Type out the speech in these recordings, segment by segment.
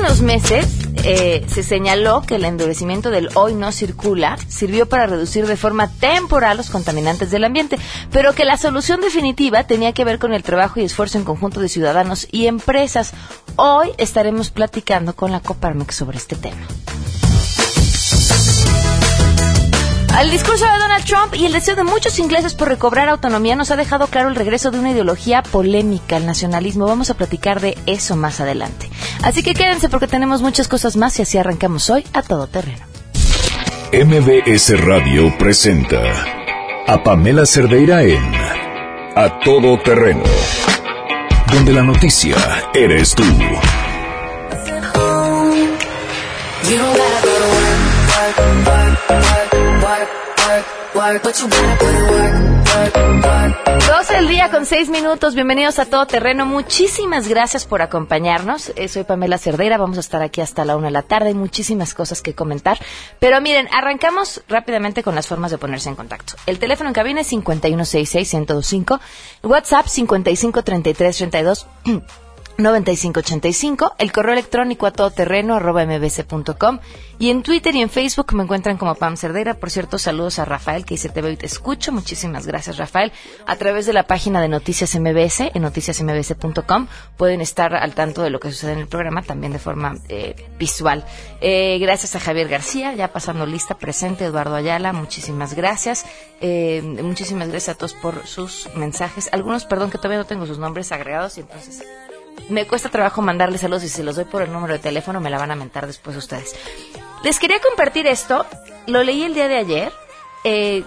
unos meses eh, se señaló que el endurecimiento del hoy no circula sirvió para reducir de forma temporal los contaminantes del ambiente, pero que la solución definitiva tenía que ver con el trabajo y esfuerzo en conjunto de ciudadanos y empresas. Hoy estaremos platicando con la Coparmex sobre este tema. El discurso de Donald Trump y el deseo de muchos ingleses por recobrar autonomía nos ha dejado claro el regreso de una ideología polémica, el nacionalismo. Vamos a platicar de eso más adelante. Así que quédense porque tenemos muchas cosas más y así arrancamos hoy a todo terreno. MBS Radio presenta a Pamela Cerdeira en A Todo Terreno, donde la noticia eres tú. 12 el día con 6 minutos. Bienvenidos a Todo Terreno. Muchísimas gracias por acompañarnos. Eh, soy Pamela Cerdeira. Vamos a estar aquí hasta la una de la tarde. Muchísimas cosas que comentar. Pero miren, arrancamos rápidamente con las formas de ponerse en contacto. El teléfono en cabina es 5166-1025. WhatsApp 553332. 9585, el correo electrónico a todoterreno arroba mbc.com y en Twitter y en Facebook me encuentran como Pam Cerdera. Por cierto, saludos a Rafael que dice te veo y te escucho. Muchísimas gracias Rafael. A través de la página de Noticias MBS en noticiasmbs.com pueden estar al tanto de lo que sucede en el programa también de forma eh, visual. Eh, gracias a Javier García, ya pasando lista presente, Eduardo Ayala, muchísimas gracias. Eh, muchísimas gracias a todos por sus mensajes. Algunos, perdón, que todavía no tengo sus nombres agregados y entonces me cuesta trabajo mandarles saludos y si los doy por el número de teléfono me la van a mentar después ustedes. Les quería compartir esto, lo leí el día de ayer. Eh,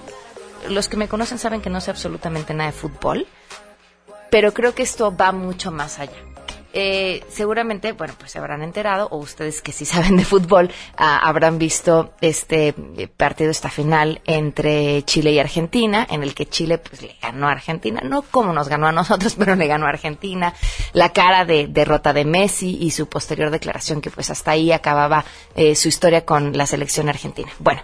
los que me conocen saben que no sé absolutamente nada de fútbol, pero creo que esto va mucho más allá. Eh, seguramente, bueno, pues se habrán enterado, o ustedes que sí saben de fútbol, ah, habrán visto este eh, partido, esta final entre Chile y Argentina, en el que Chile pues le ganó a Argentina, no como nos ganó a nosotros, pero le ganó a Argentina, la cara de derrota de Messi y su posterior declaración que pues hasta ahí acababa eh, su historia con la selección argentina. Bueno,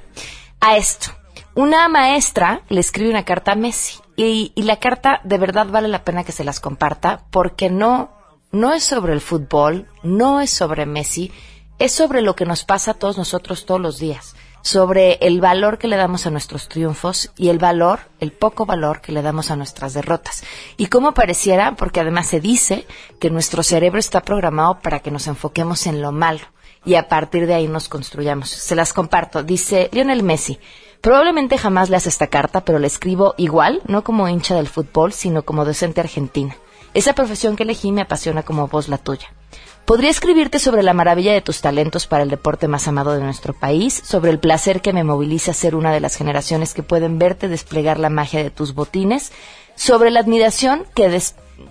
a esto. Una maestra le escribe una carta a Messi y, y la carta de verdad vale la pena que se las comparta porque no no es sobre el fútbol, no es sobre Messi, es sobre lo que nos pasa a todos nosotros todos los días, sobre el valor que le damos a nuestros triunfos y el valor, el poco valor que le damos a nuestras derrotas. Y cómo pareciera, porque además se dice que nuestro cerebro está programado para que nos enfoquemos en lo malo y a partir de ahí nos construyamos. Se las comparto. Dice Lionel Messi. Probablemente jamás leas esta carta, pero la escribo igual, no como hincha del fútbol, sino como docente argentina. Esa profesión que elegí me apasiona como vos la tuya. Podría escribirte sobre la maravilla de tus talentos para el deporte más amado de nuestro país, sobre el placer que me moviliza ser una de las generaciones que pueden verte desplegar la magia de tus botines, sobre la admiración que,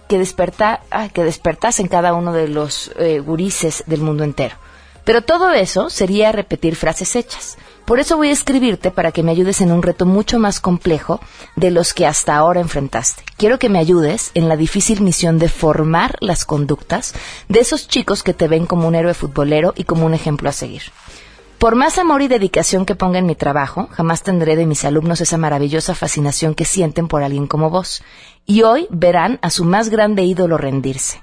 que, desperta, que despertas en cada uno de los eh, gurises del mundo entero. Pero todo eso sería repetir frases hechas. Por eso voy a escribirte para que me ayudes en un reto mucho más complejo de los que hasta ahora enfrentaste. Quiero que me ayudes en la difícil misión de formar las conductas de esos chicos que te ven como un héroe futbolero y como un ejemplo a seguir. Por más amor y dedicación que ponga en mi trabajo, jamás tendré de mis alumnos esa maravillosa fascinación que sienten por alguien como vos. Y hoy verán a su más grande ídolo rendirse.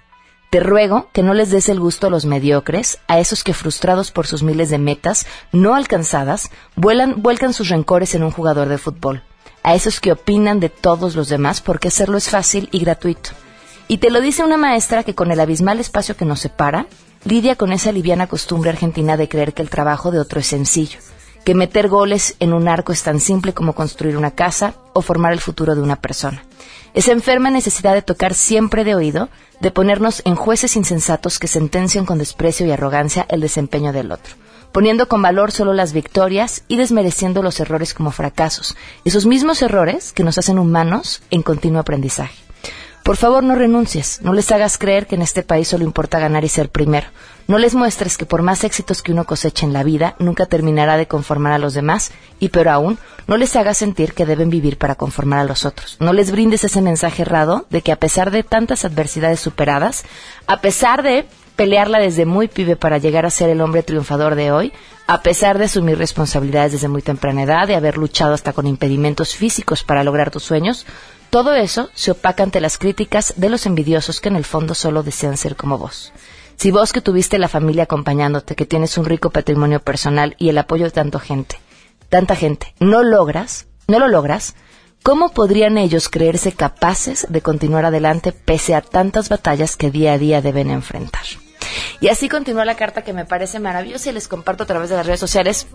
Te ruego que no les des el gusto a los mediocres, a esos que frustrados por sus miles de metas no alcanzadas, vuelan, vuelcan sus rencores en un jugador de fútbol, a esos que opinan de todos los demás porque hacerlo es fácil y gratuito. Y te lo dice una maestra que con el abismal espacio que nos separa, lidia con esa liviana costumbre argentina de creer que el trabajo de otro es sencillo, que meter goles en un arco es tan simple como construir una casa o formar el futuro de una persona. Esa enferma necesidad de tocar siempre de oído, de ponernos en jueces insensatos que sentencian con desprecio y arrogancia el desempeño del otro, poniendo con valor solo las victorias y desmereciendo los errores como fracasos, esos mismos errores que nos hacen humanos en continuo aprendizaje. Por favor, no renuncies, no les hagas creer que en este país solo importa ganar y ser primero. No les muestres que por más éxitos que uno coseche en la vida, nunca terminará de conformar a los demás, y peor aún, no les hagas sentir que deben vivir para conformar a los otros. No les brindes ese mensaje errado de que a pesar de tantas adversidades superadas, a pesar de pelearla desde muy pibe para llegar a ser el hombre triunfador de hoy, a pesar de asumir responsabilidades desde muy temprana edad, de haber luchado hasta con impedimentos físicos para lograr tus sueños, todo eso se opaca ante las críticas de los envidiosos que en el fondo solo desean ser como vos. Si vos que tuviste la familia acompañándote, que tienes un rico patrimonio personal y el apoyo de tanta gente, tanta gente, no logras, no lo logras, ¿cómo podrían ellos creerse capaces de continuar adelante pese a tantas batallas que día a día deben enfrentar? Y así continúa la carta que me parece maravillosa y les comparto a través de las redes sociales.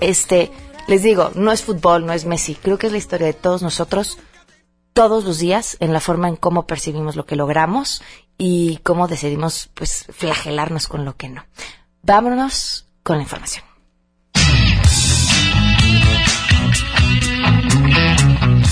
Este, les digo, no es fútbol, no es Messi. Creo que es la historia de todos nosotros, todos los días, en la forma en cómo percibimos lo que logramos y cómo decidimos, pues, flagelarnos con lo que no. Vámonos con la información.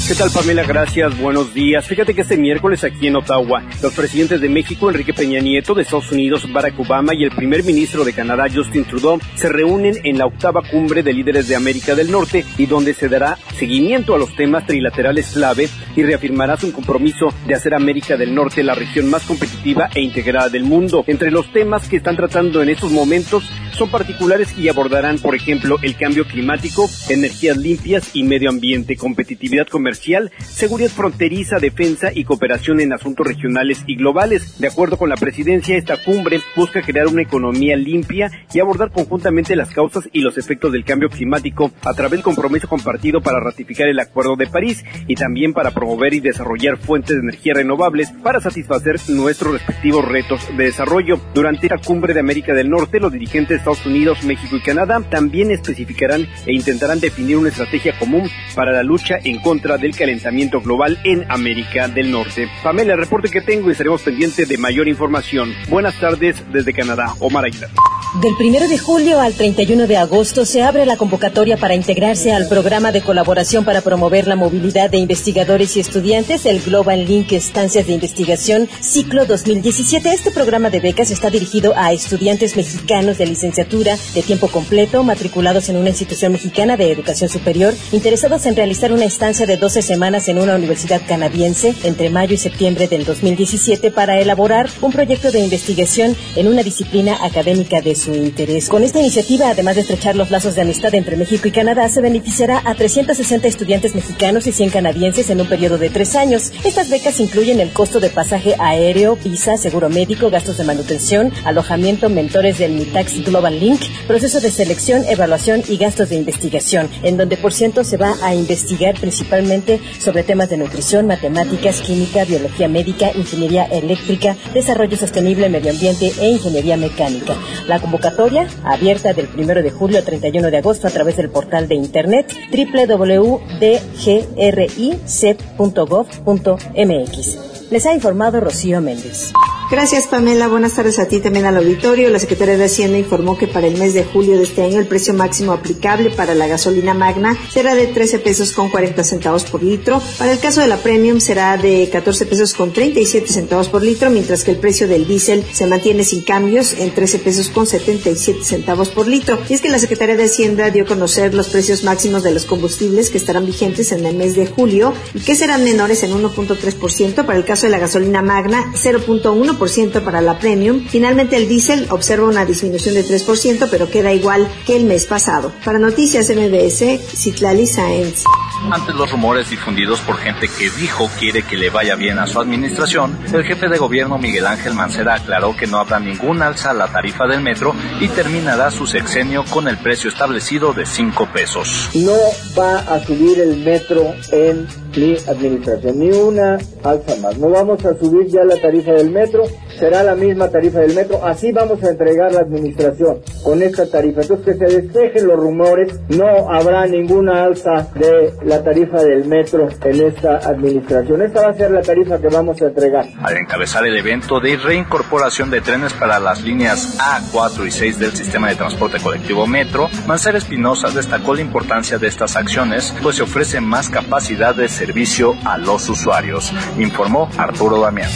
¿Qué tal Pamela? Gracias, buenos días. Fíjate que este miércoles aquí en Ottawa, los presidentes de México, Enrique Peña Nieto, de Estados Unidos, Barack Obama y el primer ministro de Canadá, Justin Trudeau, se reúnen en la octava cumbre de líderes de América del Norte y donde se dará seguimiento a los temas trilaterales clave y reafirmará su compromiso de hacer América del Norte la región más competitiva e integrada del mundo. Entre los temas que están tratando en estos momentos son particulares y abordarán, por ejemplo, el cambio climático, energías limpias y medio ambiente, competitividad comercial seguridad fronteriza, defensa y cooperación en asuntos regionales y globales. De acuerdo con la presidencia, esta cumbre busca crear una economía limpia y abordar conjuntamente las causas y los efectos del cambio climático a través del compromiso compartido para ratificar el Acuerdo de París y también para promover y desarrollar fuentes de energía renovables para satisfacer nuestros respectivos retos de desarrollo. Durante la cumbre de América del Norte, los dirigentes de Estados Unidos, México y Canadá también especificarán e intentarán definir una estrategia común para la lucha en contra del calentamiento global en América del Norte. Pamela, el reporte que tengo y estaremos pendientes de mayor información. Buenas tardes desde Canadá. Omar Aguilar. Del 1 de julio al 31 de agosto se abre la convocatoria para integrarse al programa de colaboración para promover la movilidad de investigadores y estudiantes, el Global Link Estancias de Investigación Ciclo 2017. Este programa de becas está dirigido a estudiantes mexicanos de licenciatura de tiempo completo, matriculados en una institución mexicana de educación superior, interesados en realizar una estancia de 12 semanas en una universidad canadiense entre mayo y septiembre del 2017 para elaborar un proyecto de investigación en una disciplina académica de su interés. Con esta iniciativa, además de estrechar los lazos de amistad entre México y Canadá, se beneficiará a 360 estudiantes mexicanos y 100 canadienses en un periodo de tres años. Estas becas incluyen el costo de pasaje aéreo, visa, seguro médico, gastos de manutención, alojamiento, mentores del MITAX Global Link, proceso de selección, evaluación y gastos de investigación, en donde por ciento se va a investigar principalmente sobre temas de nutrición, matemáticas, química, biología médica, ingeniería eléctrica, desarrollo sostenible, medio ambiente e ingeniería mecánica. La convocatoria, abierta del 1 de julio al 31 de agosto a través del portal de internet www.dgric.gov.mx. Les ha informado Rocío Méndez. Gracias, Pamela. Buenas tardes a ti también al auditorio. La Secretaría de Hacienda informó que para el mes de julio de este año el precio máximo aplicable para la gasolina magna será de 13 pesos con 40 centavos por litro. Para el caso de la premium será de 14 pesos con 37 centavos por litro, mientras que el precio del diésel se mantiene sin cambios en 13 pesos con 77 centavos por litro. Y es que la Secretaría de Hacienda dio a conocer los precios máximos de los combustibles que estarán vigentes en el mes de julio y que serán menores en 1.3% para el caso de la gasolina magna, 0.1% para la premium. Finalmente el diésel observa una disminución de 3%, pero queda igual que el mes pasado. Para Noticias MBS, Citlali Sáenz. Ante los rumores difundidos por gente que dijo quiere que le vaya bien a su administración, el jefe de gobierno Miguel Ángel Mancera aclaró que no habrá ningún alza a la tarifa del metro y terminará su sexenio con el precio establecido de 5 pesos. No va a subir el metro en mi administración, ni una alza más. No vamos a subir ya la tarifa del metro, será la misma tarifa del metro, así vamos a entregar la administración con esta tarifa. Entonces que se despejen los rumores, no habrá ninguna alza de la tarifa del metro en esta administración. Esta va a ser la tarifa que vamos a entregar. Al encabezar el evento de reincorporación de trenes para las líneas A, 4 y 6 del sistema de transporte colectivo Metro, Mancera Espinosa destacó la importancia de estas acciones, pues se ofrece más capacidad de servicio a los usuarios, informó Arturo Damián.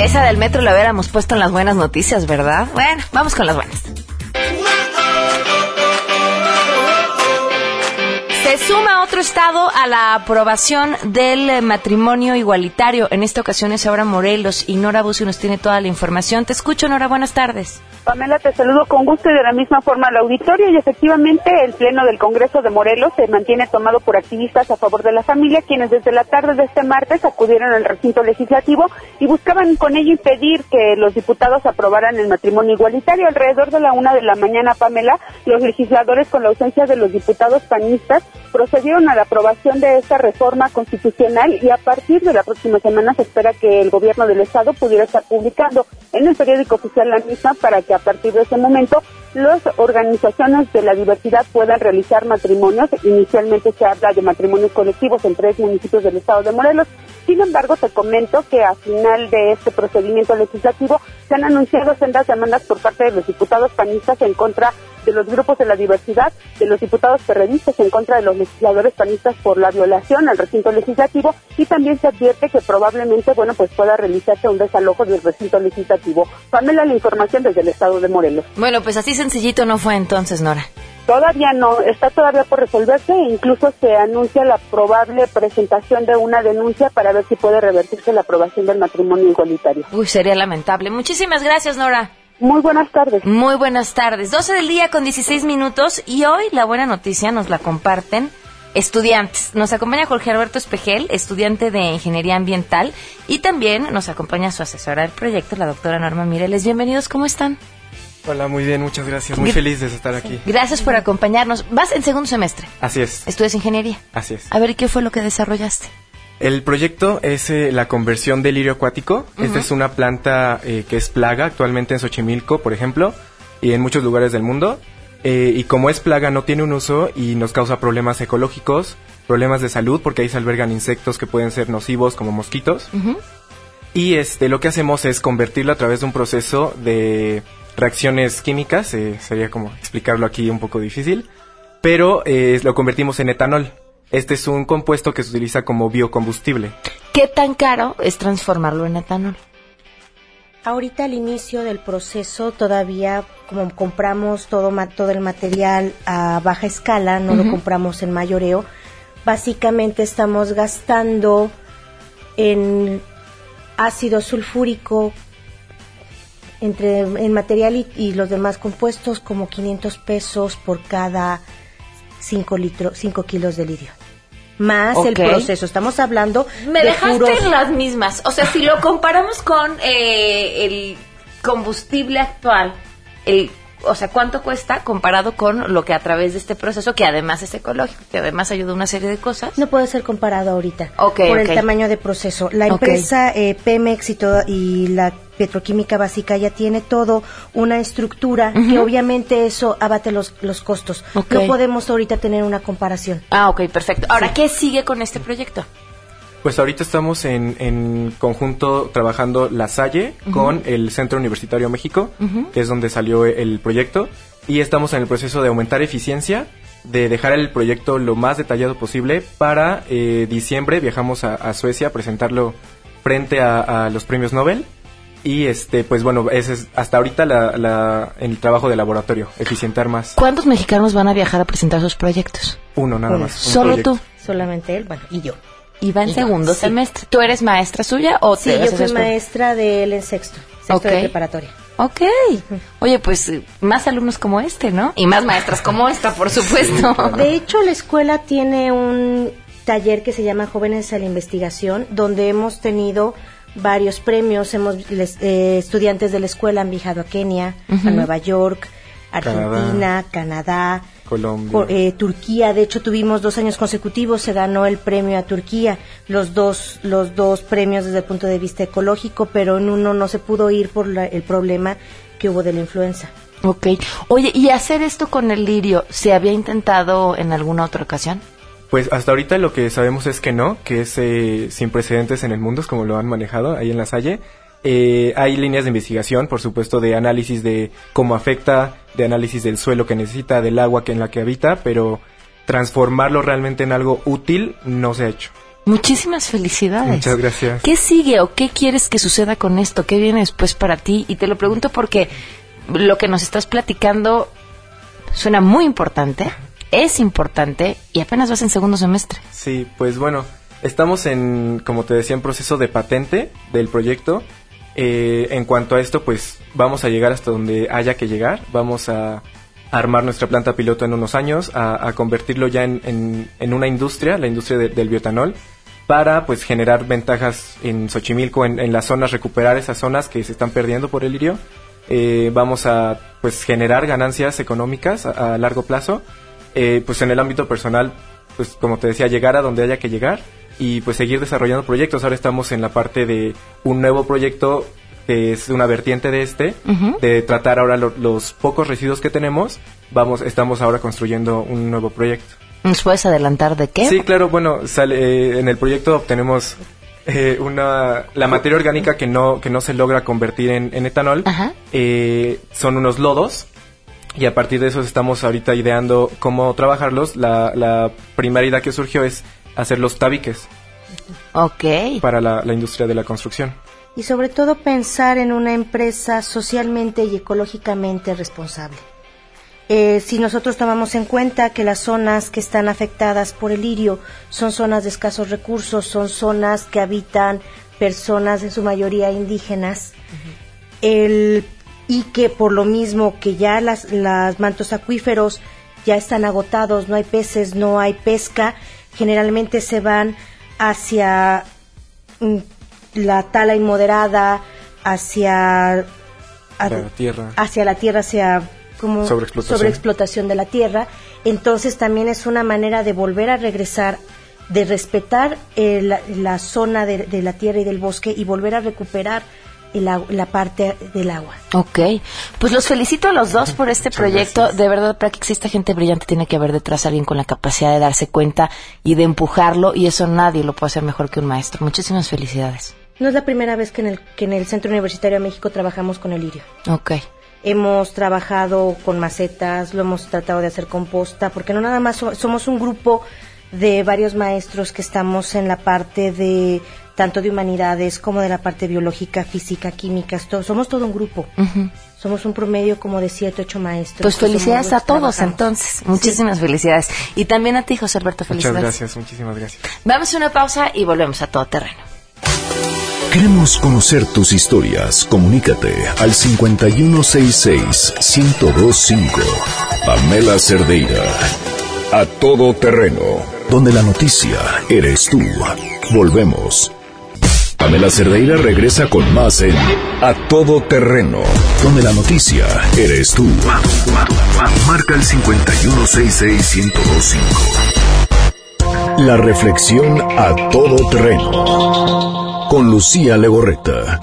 Esa del metro la hubiéramos puesto en las buenas noticias, ¿verdad? Bueno, vamos con las buenas. Suma otro estado a la aprobación del eh, matrimonio igualitario. En esta ocasión es ahora Morelos y Nora Bucio nos tiene toda la información. Te escucho, Nora. Buenas tardes. Pamela, te saludo con gusto y de la misma forma al auditorio. Y efectivamente, el Pleno del Congreso de Morelos se mantiene tomado por activistas a favor de la familia, quienes desde la tarde de este martes acudieron al recinto legislativo y buscaban con ello impedir que los diputados aprobaran el matrimonio igualitario. Alrededor de la una de la mañana, Pamela, los legisladores, con la ausencia de los diputados panistas, procedieron a la aprobación de esta reforma constitucional y a partir de la próxima semana se espera que el gobierno del estado pudiera estar publicando en el periódico oficial la misma para que a partir de ese momento las organizaciones de la diversidad puedan realizar matrimonios. Inicialmente se habla de matrimonios colectivos en tres municipios del estado de Morelos. Sin embargo, te comento que a final de este procedimiento legislativo se han anunciado sendas demandas por parte de los diputados panistas en contra de los grupos de la diversidad, de los diputados periodistas en contra de los legisladores panistas por la violación al recinto legislativo y también se advierte que probablemente, bueno, pues pueda realizarse un desalojo del recinto legislativo. Pamela, la información desde el estado de Morelos. Bueno, pues así sencillito no fue entonces, Nora. Todavía no, está todavía por resolverse e incluso se anuncia la probable presentación de una denuncia para ver si puede revertirse la aprobación del matrimonio igualitario. Uy, sería lamentable. Muchísimas gracias, Nora. Muy buenas tardes. Muy buenas tardes. 12 del día con 16 minutos y hoy la buena noticia nos la comparten estudiantes. Nos acompaña Jorge Alberto Espejel, estudiante de Ingeniería Ambiental y también nos acompaña su asesora del proyecto, la doctora Norma Mireles. Bienvenidos, ¿cómo están? Hola, muy bien, muchas gracias. Muy feliz de estar aquí. Gracias por acompañarnos. Vas en segundo semestre. Así es. Estudias Ingeniería. Así es. A ver, ¿qué fue lo que desarrollaste? El proyecto es eh, la conversión del lirio acuático. Esta es una planta eh, que es plaga actualmente en Xochimilco, por ejemplo, y en muchos lugares del mundo. Eh, y como es plaga, no tiene un uso y nos causa problemas ecológicos, problemas de salud, porque ahí se albergan insectos que pueden ser nocivos, como mosquitos. Y este, lo que hacemos es convertirlo a través de un proceso de reacciones químicas, sería como explicarlo aquí un poco difícil, pero lo convertimos en etanol. Este es un compuesto que se utiliza como biocombustible. ¿Qué tan caro es transformarlo en etanol? Ahorita al inicio del proceso todavía como compramos todo, todo el material a baja escala, no lo compramos en mayoreo, básicamente estamos gastando en ácido sulfúrico entre en material y, y los demás compuestos como 500 pesos por cada 5 litros, 5 kilos de lirio. Más el proceso. Estamos hablando Me de dejaste puros- en las mismas. O sea, si lo comparamos con eh, el combustible actual, el, o sea, ¿cuánto cuesta comparado con lo que a través de este proceso, que además es ecológico, que además ayuda a una serie de cosas? No puede ser comparado ahorita Ok, por el tamaño de proceso. La empresa eh, Pemex y, toda- y la petroquímica básica ya tiene todo una estructura que obviamente eso abate los, los costos. No podemos ahorita tener una comparación. Ah, ok, perfecto. Ahora, ¿qué sigue con este proyecto? Pues ahorita estamos en, en conjunto trabajando la Salle con el Centro Universitario México, que es donde salió el proyecto, y estamos en el proceso de aumentar eficiencia, de dejar el proyecto lo más detallado posible para eh, diciembre viajamos a, a Suecia a presentarlo frente a, a los premios Nobel. Y este, pues bueno, ese es hasta ahorita la, la- el trabajo de laboratorio, eficientar más. ¿Cuántos mexicanos van a viajar a presentar sus proyectos? Uno nada Uno. más. un Solo proyecto. tú. Solamente él, bueno, y yo. Y va en Y yo, segundo sí. semestre. ¿Tú eres maestra suya o Sí, te yo fui maestra de él en sexto, sexto de preparatoria. Ok. Oye, pues más alumnos como este, ¿no? Y más maestras como esta, por supuesto. De hecho, la escuela tiene un taller que se llama Jóvenes a la Investigación, donde hemos tenido varios premios. Hemos les- eh, estudiantes de la escuela han viajado a Kenia, a Nueva York, Argentina, Canadá, Colombia. co- eh, Turquía. De hecho, tuvimos dos años consecutivos. Se ganó el premio a Turquía, los dos los dos premios desde el punto de vista ecológico, pero en uno no se pudo ir por la- el problema que hubo de la influenza. Ok. Oye, ¿y hacer esto con el lirio se había intentado en alguna otra ocasión? Pues hasta ahorita lo que sabemos es que no, que es eh, sin precedentes en el mundo, es como lo han manejado ahí en la Salle. Eh, hay líneas de investigación, por supuesto, de análisis de cómo afecta, de análisis del suelo que necesita, del agua que en la que habita, pero transformarlo realmente en algo útil no se ha hecho. Muchísimas felicidades. Muchas gracias. ¿Qué sigue o qué quieres que suceda con esto? ¿Qué viene después para ti? Y te lo pregunto porque lo que nos estás platicando suena muy importante, es importante y apenas vas en segundo semestre. Sí, pues bueno, estamos en, como te decía, en proceso de patente del proyecto. Eh, en cuanto a esto, pues vamos a llegar hasta donde haya que llegar. Vamos a armar nuestra planta piloto en unos años, a, convertirlo ya en, una industria, la industria del biotanol, para pues generar ventajas en Xochimilco, en, en, las zonas, recuperar esas zonas que se están perdiendo por el lirio. Eh, vamos a pues generar ganancias económicas a, largo plazo. Eh, pues en el ámbito personal, pues como te decía, llegar a donde haya que llegar y pues seguir desarrollando proyectos. Ahora estamos en la parte de un nuevo proyecto que es una vertiente de este, de tratar ahora los pocos residuos que tenemos. Vamos, estamos ahora construyendo un nuevo proyecto. ¿Nos puedes adelantar de qué? Sí, claro, bueno, sale, eh, en el proyecto obtenemos eh, una, la materia orgánica que no, que no se logra convertir en, etanol. Eh, son unos lodos y a partir de eso estamos ahorita ideando cómo trabajarlos. La, la primera idea que surgió es hacer los tabiques. Ok. Para la industria de la construcción y sobre todo pensar en una empresa socialmente y ecológicamente responsable. Eh, si nosotros tomamos en cuenta que las zonas que están afectadas por el lirio son zonas de escasos recursos, son zonas que habitan personas en su mayoría indígenas, y que por lo mismo que ya las, las mantos acuíferos ya están agotados, no hay peces, no hay pesca, generalmente se van hacia mm, la tala inmoderada hacia la tierra. hacia la tierra, hacia como sobreexplotación. de la tierra. Entonces también es una manera de volver a regresar, de respetar la zona de, la tierra y del bosque y volver a recuperar la parte del agua. Ok, pues los felicito a los dos por este proyecto. De verdad, para que exista gente brillante tiene que haber detrás alguien con la capacidad de darse cuenta y de empujarlo y eso nadie lo puede hacer mejor que un maestro. Muchísimas felicidades. No es la primera vez que en el, que en el Centro Universitario de México trabajamos con el lirio. Ok. Hemos trabajado con macetas, lo hemos tratado de hacer composta, porque no nada más somos un grupo de varios maestros que estamos en la parte de tanto de humanidades como de la parte biológica, física, química, somos todo un grupo. Somos un promedio como de siete, ocho maestros. Pues felicidades a todos entonces. Muchísimas felicidades. Y también a ti, José Alberto, felicidades. Muchas gracias, muchísimas gracias. Vamos a una pausa y volvemos a todo terreno. Queremos conocer tus historias. Comunícate al 5166-1025. Pamela Cerdeira. A todo terreno. Donde la noticia eres tú. Volvemos. Pamela Cerdeira regresa con más en A Todo Terreno, donde la noticia eres tú. Marca el 5166-1025. La reflexión a todo terreno con Lucía Legorreta.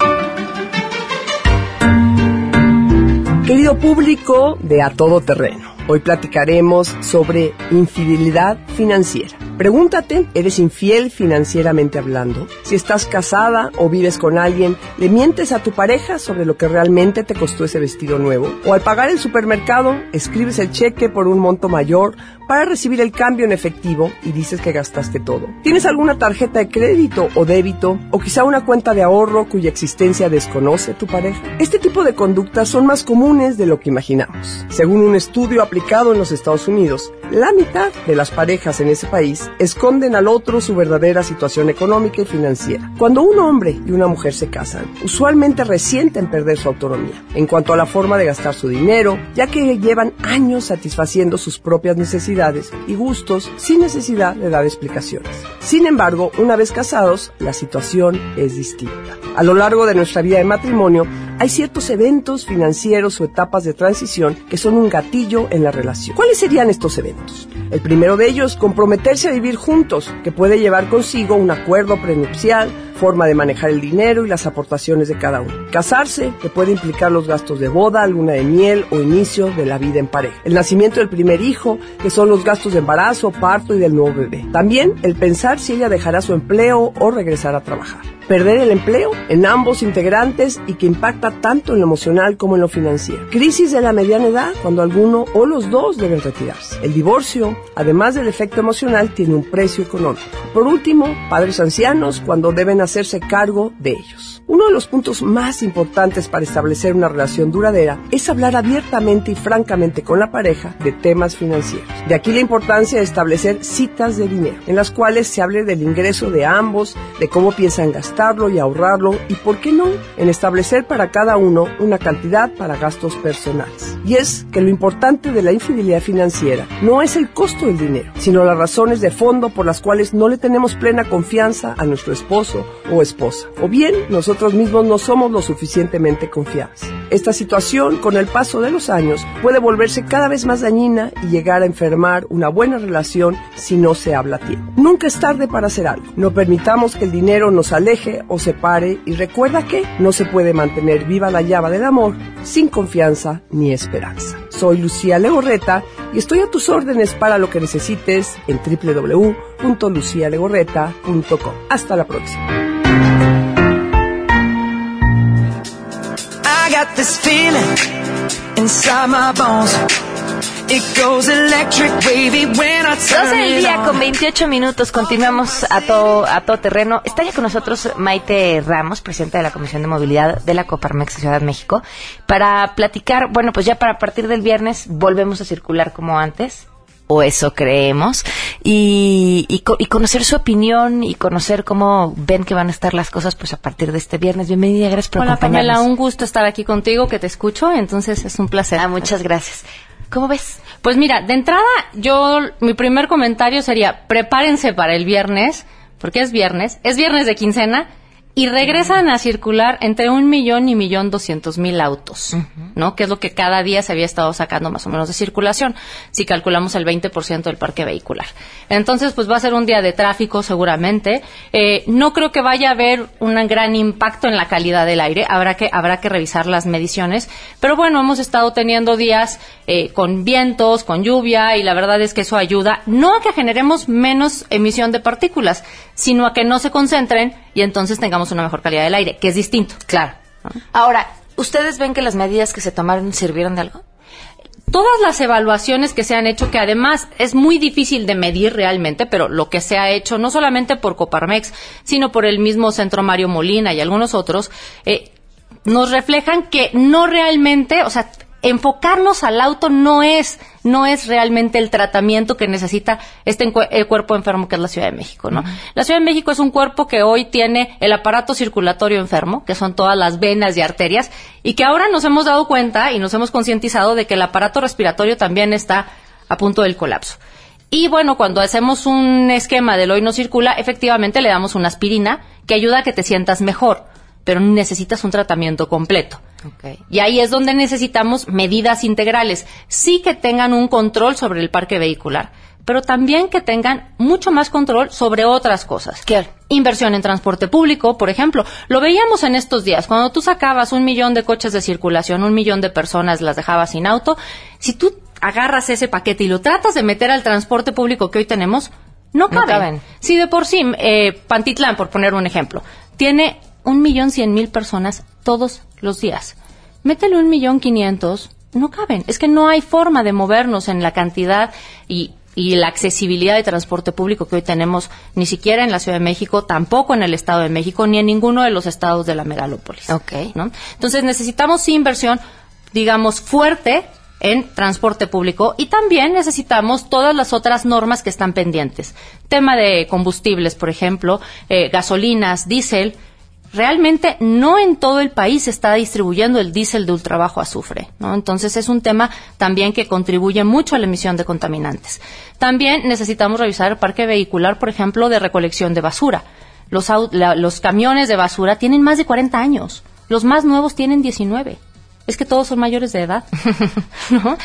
Querido público de A Todo Terreno, hoy platicaremos sobre infidelidad financiera. Pregúntate, ¿eres infiel financieramente hablando? Si estás casada o vives con alguien, ¿le mientes a tu pareja sobre lo que realmente te costó ese vestido nuevo? ¿O al pagar el supermercado, escribes el cheque por un monto mayor para recibir el cambio en efectivo y dices que gastaste todo? ¿Tienes alguna tarjeta de crédito o débito o quizá una cuenta de ahorro cuya existencia desconoce tu pareja? Este tipo de conductas son más comunes de lo que imaginamos. Según un estudio aplicado en los Estados Unidos, la mitad de las parejas en ese país esconden al otro su verdadera situación económica y financiera. Cuando un hombre y una mujer se casan, usualmente resienten perder su autonomía en cuanto a la forma de gastar su dinero, ya que llevan años satisfaciendo sus propias necesidades y gustos sin necesidad de dar explicaciones. Sin embargo, una vez casados, la situación es distinta. A lo largo de nuestra vida de matrimonio, hay ciertos eventos financieros o etapas de transición que son un gatillo en la relación. ¿Cuáles serían estos eventos? El primero de ellos, comprometerse a vivir juntos, que puede llevar consigo un acuerdo prenupcial, forma de manejar el dinero y las aportaciones de cada uno. Casarse, que puede implicar los gastos de boda, luna de miel o inicio de la vida en pareja. El nacimiento del primer hijo, que son los gastos de embarazo, parto y del nuevo bebé. También el pensar si ella dejará su empleo o regresará a trabajar perder el empleo en ambos integrantes y que impacta tanto en lo emocional como en lo financiero. Crisis de la mediana edad cuando alguno o los dos deben retirarse. El divorcio, además del efecto emocional, tiene un precio económico. Por último, padres ancianos cuando deben hacerse cargo de ellos. Uno de los puntos más importantes para establecer una relación duradera es hablar abiertamente y francamente con la pareja de temas financieros. De aquí la importancia de establecer citas de dinero, en las cuales se hable del ingreso de ambos, de cómo piensan gastarlo y ahorrarlo y, por qué no, en establecer para cada uno una cantidad para gastos personales. Y es que lo importante de la infidelidad financiera no es el costo del dinero, sino las razones de fondo por las cuales no le tenemos plena confianza a nuestro esposo o esposa. O bien nosotros mismos no somos lo suficientemente confiables. Esta situación, con el paso de los años, puede volverse cada vez más dañina y llegar a enfermar una buena relación si no se habla a tiempo. Nunca es tarde para hacer algo. No permitamos que el dinero nos aleje o separe y recuerda que no se puede mantener viva la llama del amor sin confianza ni esperanza. Soy Lucía Legorreta y estoy a tus órdenes para lo que necesites en www.lucialegorreta.com. Hasta la próxima. Got this feeling inside my bones. It goes electric wavy when I turn 12 del día con 28 minutos. Continuamos a todo, a todo terreno. Está ya con nosotros Maite Ramos, presidenta de la Comisión de Movilidad de la Coparmex Ciudad de México, para platicar, bueno, pues ya para partir del viernes volvemos a circular como antes o eso creemos, y, y, conocer su opinión y conocer cómo ven que van a estar las cosas pues a partir de este viernes. Bienvenida, gracias por Hola, acompañarnos. Pamela, un gusto estar aquí contigo, que te escucho, entonces es un placer. Ah, muchas gracias. ¿Cómo ves? Pues mira, de entrada, yo, mi primer comentario sería, prepárense para el viernes, porque es viernes, es viernes de quincena, y regresan a circular entre un millón y millón doscientos mil autos, ¿no? Que es lo que cada día se había estado sacando más o menos de circulación, si calculamos el 20% del parque vehicular. Entonces, pues va a ser un día de tráfico seguramente. Eh, no creo que vaya a haber un gran impacto en la calidad del aire, habrá que, habrá que revisar las mediciones, pero bueno, hemos estado teniendo días eh, con vientos, con lluvia, y la verdad es que eso ayuda, no a que generemos menos emisión de partículas, sino a que no se concentren y entonces tengamos una mejor calidad del aire, que es distinto. Claro. Ahora, ¿ustedes ven que las medidas que se tomaron sirvieron de algo? Todas las evaluaciones que se han hecho, que además es muy difícil de medir realmente, pero lo que se ha hecho, no solamente por Coparmex, sino por el mismo Centro Mario Molina y algunos otros, eh, nos reflejan que no realmente, o sea, enfocarnos al auto no es no es realmente el tratamiento que necesita este el cuerpo enfermo que es la Ciudad de México, ¿no? La Ciudad de México es un cuerpo que hoy tiene el aparato circulatorio enfermo, que son todas las venas y arterias, y que ahora nos hemos dado cuenta y nos hemos concientizado de que el aparato respiratorio también está a punto del colapso. Y bueno, cuando hacemos un esquema del hoy no circula, efectivamente le damos una aspirina que ayuda a que te sientas mejor, pero necesitas un tratamiento completo. Y ahí es donde necesitamos medidas integrales. Sí que tengan un control sobre el parque vehicular, pero también que tengan mucho más control sobre otras cosas. ¿Qué? Inversión en transporte público, por ejemplo. Lo veíamos en estos días. Cuando tú sacabas un millón de coches de circulación, un millón de personas las dejabas sin auto, si tú agarras ese paquete y lo tratas de meter al transporte público que hoy tenemos, no caben. Si de por sí, eh, Pantitlán, por poner un ejemplo, tiene un millón cien mil personas todos los días. Métele un millón quinientos, no caben. Es que no hay forma de movernos en la cantidad y, y la accesibilidad de transporte público que hoy tenemos, ni siquiera en la Ciudad de México, tampoco en el Estado de México, ni en ninguno de los estados de la megalópolis. Okay. ¿no? Entonces necesitamos inversión, digamos, fuerte en transporte público y también necesitamos todas las otras normas que están pendientes. Tema de combustibles, por ejemplo, eh, gasolinas, diésel, realmente no en todo el país se está distribuyendo el diésel de ultrabajo azufre, ¿no? Entonces es un tema también que contribuye mucho a la emisión de contaminantes. También necesitamos revisar el parque vehicular, por ejemplo, de recolección de basura. Los, los camiones de basura tienen más de 40 años, los más nuevos tienen 19. Es que todos son mayores de edad, ¿no?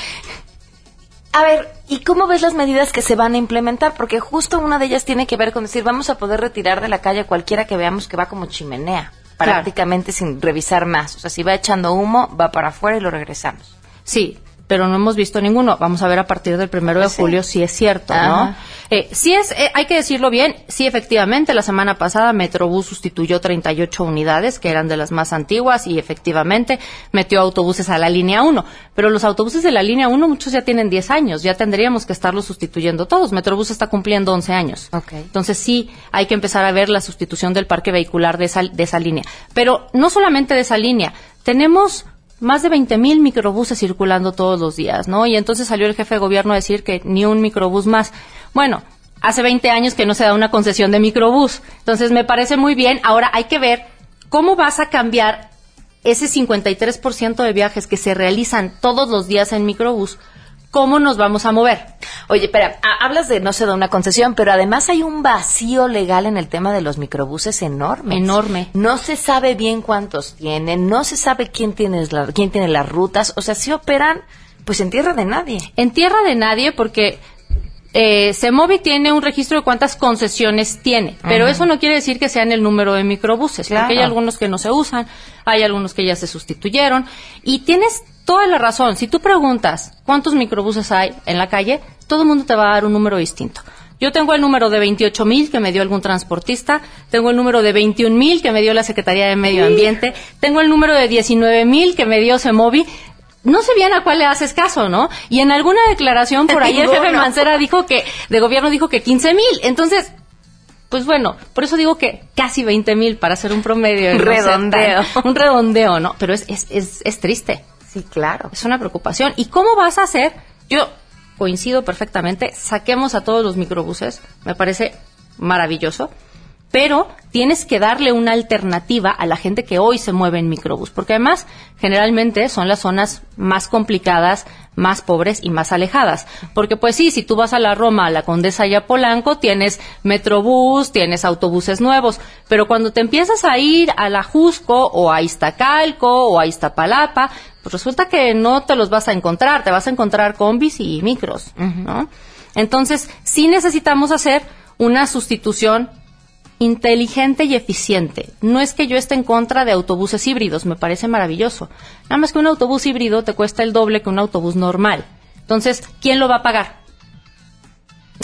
A ver, ¿y cómo ves las medidas que se van a implementar? Porque justo una de ellas tiene que ver con decir, vamos a poder retirar de la calle a cualquiera que veamos que va como chimenea, prácticamente sin revisar más. O sea, si va echando humo, va para afuera y lo regresamos. Sí, pero no hemos visto ninguno. Vamos a ver a partir del primero de julio si es cierto, ¿no? Eh, sí es, eh, hay que decirlo bien, sí efectivamente, la semana pasada Metrobús sustituyó 38 unidades, que eran de las más antiguas, y efectivamente metió autobuses a la línea 1. Pero los autobuses de la línea 1, muchos ya tienen 10 años, ya tendríamos que estarlos sustituyendo todos. Metrobús está cumpliendo 11 años. Entonces sí hay que empezar a ver la sustitución del parque vehicular de esa, de esa línea. Pero no solamente de esa línea, tenemos más de 20.000 microbuses circulando todos los días, ¿no? Y entonces salió el jefe de gobierno a decir que ni un microbús más. Bueno, hace 20 años que no se da una concesión de microbús. Entonces me parece muy bien. Ahora hay que ver cómo vas a cambiar ese 53% de viajes que se realizan todos los días en microbús ¿cómo nos vamos a mover? Oye, espera, hablas de no se da una concesión, pero además hay un vacío legal en el tema de los microbuses enorme. Enorme. No se sabe bien cuántos tienen, no se sabe quién tiene, quién tiene las rutas, o sea, si operan pues en tierra de nadie. En tierra de nadie porque eh, Semovi tiene un registro de cuántas concesiones tiene, pero eso no quiere decir que sean el número de microbuses, porque hay algunos que no se usan, hay algunos que ya se sustituyeron, y tienes toda la razón. Si tú preguntas cuántos microbuses hay en la calle, todo el mundo te va a dar un número distinto. Yo tengo el número de 28 mil que me dio algún transportista, tengo el número de 21 mil que me dio la Secretaría de Medio Ambiente, tengo el número de 19 mil que me dio Semovi. No sé bien a cuál le haces caso, ¿no? Y en alguna declaración por ahí el jefe Mancera dijo que, de gobierno dijo que 15 mil. Entonces, pues bueno, por eso digo que casi 20 mil para hacer un promedio. Un redondeo. un redondeo, ¿no? Pero es, es, es, es triste. Sí, claro. Es una preocupación. ¿Y cómo vas a hacer? Yo coincido perfectamente. Saquemos a todos los microbuses. Me parece maravilloso. Pero tienes que darle una alternativa a la gente que hoy se mueve en microbús, porque además generalmente son las zonas más complicadas, más pobres y más alejadas. Porque pues sí, si tú vas a la Roma, a la Condesa y a Polanco, tienes metrobús, tienes autobuses nuevos, pero cuando te empiezas a ir a la Jusco o a Iztacalco o a Iztapalapa, pues resulta que no te los vas a encontrar, te vas a encontrar combis y micros, ¿no? Entonces, sí necesitamos hacer una sustitución inteligente y eficiente. No es que yo esté en contra de autobuses híbridos, me parece maravilloso. Nada más que un autobús híbrido te cuesta el doble que un autobús normal. Entonces, ¿quién lo va a pagar?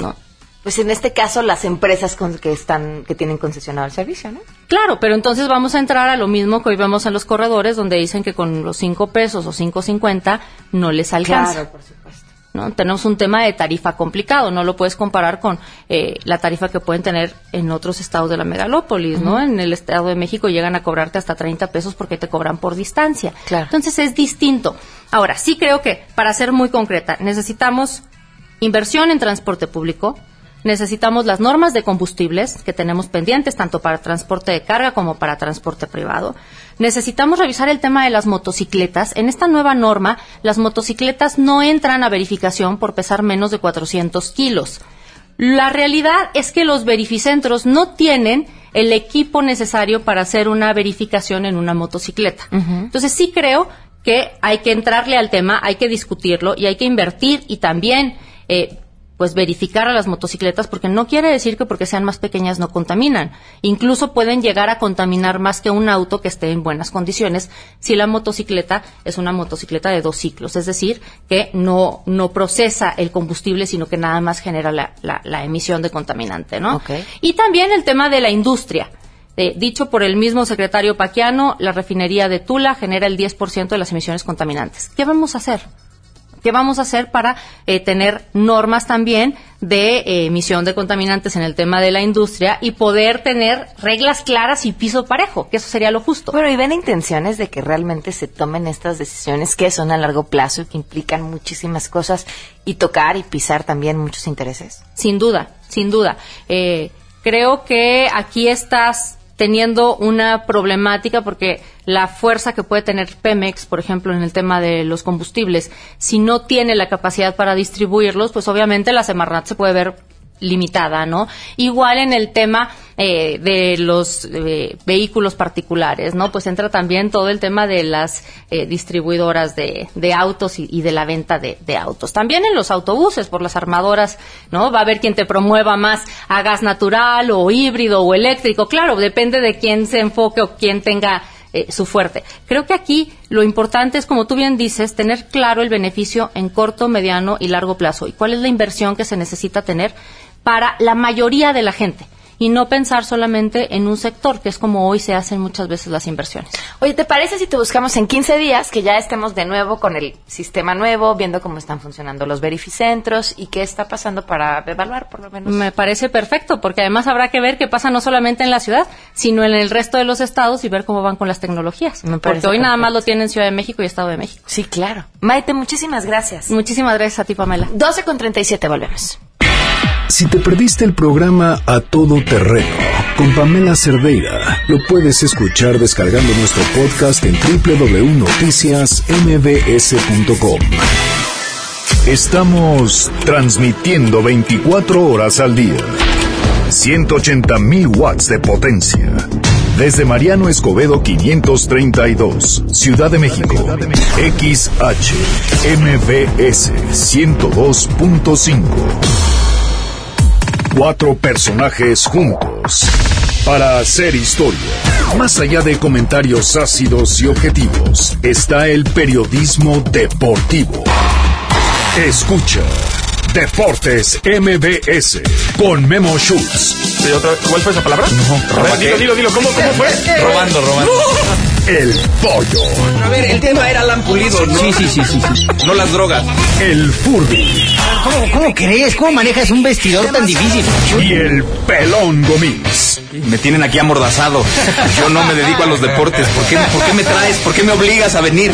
No. Pues en este caso las empresas con que están que tienen concesionado el servicio, ¿no? Claro, pero entonces vamos a entrar a lo mismo que hoy vemos en los corredores donde dicen que con los cinco pesos o cinco cincuenta no les alcanza. Claro, por supuesto. ¿No? Tenemos un tema de tarifa complicado, no lo puedes comparar con eh, la tarifa que pueden tener en otros estados de la megalópolis, ¿no? En el Estado de México llegan a cobrarte hasta 30 pesos porque te cobran por distancia. Claro. Entonces es distinto. Ahora, sí creo que, para ser muy concreta, necesitamos inversión en transporte público, necesitamos las normas de combustibles que tenemos pendientes tanto para transporte de carga como para transporte privado. Necesitamos revisar el tema de las motocicletas. En esta nueva norma, las motocicletas no entran a verificación por pesar menos de 400 kilos. La realidad es que los verificentros no tienen el equipo necesario para hacer una verificación en una motocicleta. Entonces sí creo que hay que entrarle al tema, hay que discutirlo y hay que invertir y también eh, pues verificar a las motocicletas porque no quiere decir que porque sean más pequeñas no contaminan. Incluso pueden llegar a contaminar más que un auto que esté en buenas condiciones si la motocicleta es una motocicleta de dos ciclos, es decir, que no, no procesa el combustible sino que nada más genera la, la, emisión de contaminante, ¿no? Y también el tema de la industria. Eh, dicho por el mismo secretario Paquiano, la refinería de Tula genera el 10% de las emisiones contaminantes. ¿Qué vamos a hacer? ¿Qué vamos a hacer para eh, tener normas también de eh, emisión de contaminantes en el tema de la industria y poder tener reglas claras y piso parejo? Que eso sería lo justo. Bueno, ¿y ven intenciones de que realmente se tomen estas decisiones que son a largo plazo y que implican muchísimas cosas y tocar y pisar también muchos intereses? Sin duda, sin duda. Eh, creo que aquí estás teniendo una problemática porque la fuerza que puede tener Pemex, por ejemplo, en el tema de los combustibles, si no tiene la capacidad para distribuirlos, pues obviamente la Semarnat se puede ver limitada, ¿no? Igual en el tema eh, de los eh, vehículos particulares, ¿no? Pues entra también todo el tema de las eh, distribuidoras de, de autos y, de la venta de, de, autos. También en los autobuses, por las armadoras, ¿no? Va a haber quien te promueva más a gas natural o híbrido o eléctrico. Claro, depende de quién se enfoque o quién tenga eh, su fuerte. Creo que aquí lo importante es, como tú bien dices, tener claro el beneficio en corto, mediano y largo plazo y cuál es la inversión que se necesita tener para la mayoría de la gente y no pensar solamente en un sector, que es como hoy se hacen muchas veces las inversiones. Oye, ¿te parece si te buscamos en 15 días que ya estemos de nuevo con el sistema nuevo, viendo cómo están funcionando los verificentros y qué está pasando para evaluar por lo menos? Me parece perfecto, porque además habrá que ver qué pasa no solamente en la ciudad, sino en el resto de los estados y ver cómo van con las tecnologías. porque hoy nada más lo tienen Ciudad de México y Estado de México. Sí, claro. Maite, muchísimas gracias. Muchísimas gracias a ti, Pamela. 12 con 37, volvemos. Si te perdiste el programa A Todo Terreno con Pamela Cerdeira, lo puedes escuchar descargando nuestro podcast en www.noticiasmbs.com. Estamos transmitiendo 24 horas al día. 180.000 watts de potencia. Desde Mariano Escobedo 532, Ciudad de México. XH MBS 102.5 cuatro personajes juntos para hacer historia. Más allá de comentarios ácidos y objetivos, está el periodismo deportivo. Escucha Deportes MBS con Memo Schutz. ¿Cuál fue esa palabra? No, dilo, dilo, dilo, ¿cómo, cómo fue? Robando, robando. El pollo. A ver, el tema era Alan Pulido, ¿no? Sí, sí, sí, sí, sí. No las drogas. El Furby. ¿Cómo, ¿Cómo crees? ¿Cómo manejas un vestidor tan difícil? Y el pelón Gomis. Me tienen aquí amordazado. Yo no me dedico a los deportes. ¿Por qué, ¿Por qué me traes? ¿Por qué me obligas a venir?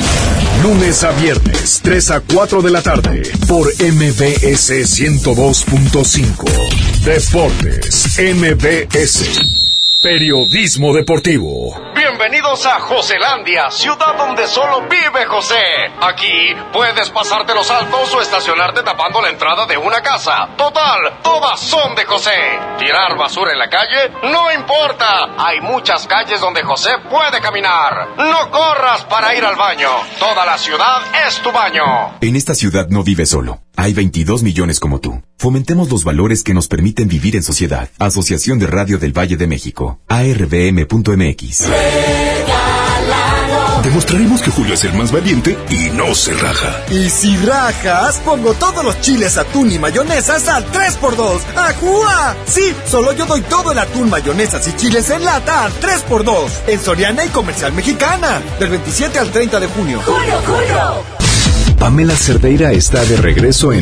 Lunes a viernes, 3 a 4 de la tarde, por MBS 102.5. Deportes MBS. Periodismo deportivo. Bienvenidos a Joselandia, ciudad donde solo vive José. Aquí puedes pasarte los altos o estacionarte tapando la entrada de una casa. Total, todas son de José. Tirar basura en la calle no importa. Hay muchas calles donde José puede caminar. No corras para ir al baño. Toda la ciudad es tu baño. En esta ciudad no vive solo. Hay 22 millones como tú. Fomentemos los valores que nos permiten vivir en sociedad. Asociación de Radio del Valle de México. ARBM.mx. Demostraremos que Julio es el más valiente y no se raja. Y si rajas, pongo todos los chiles, atún y mayonesas al 3x2. ¡Ajúa! Sí, solo yo doy todo el atún, mayonesas y chiles en lata al 3x2. En Soriana y Comercial Mexicana. Del 27 al 30 de junio. ¡Julio, Julio! Pamela Cerdeira está de regreso en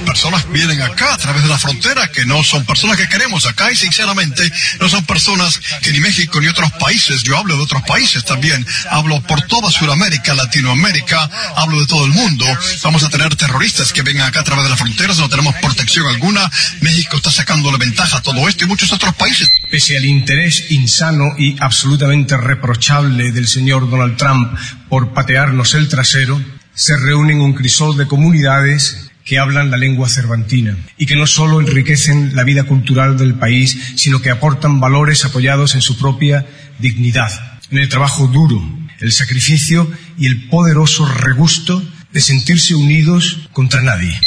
personas vienen acá a través de la frontera que no son personas que queremos acá y sinceramente no son personas que ni México ni otros países, yo hablo de otros países también, hablo por toda Sudamérica, Latinoamérica, hablo de todo el mundo. Vamos a tener terroristas que vengan acá a través de las fronteras, no tenemos protección alguna. México está sacándole ventaja a todo esto y muchos otros países. Pese al interés insano y absolutamente reprochable del señor Donald Trump por patearnos el trasero, se reúnen un crisol de comunidades que hablan la lengua cervantina y que no solo enriquecen la vida cultural del país, sino que aportan valores apoyados en su propia dignidad, en el trabajo duro, el sacrificio y el poderoso regusto de sentirse unidos contra nadie.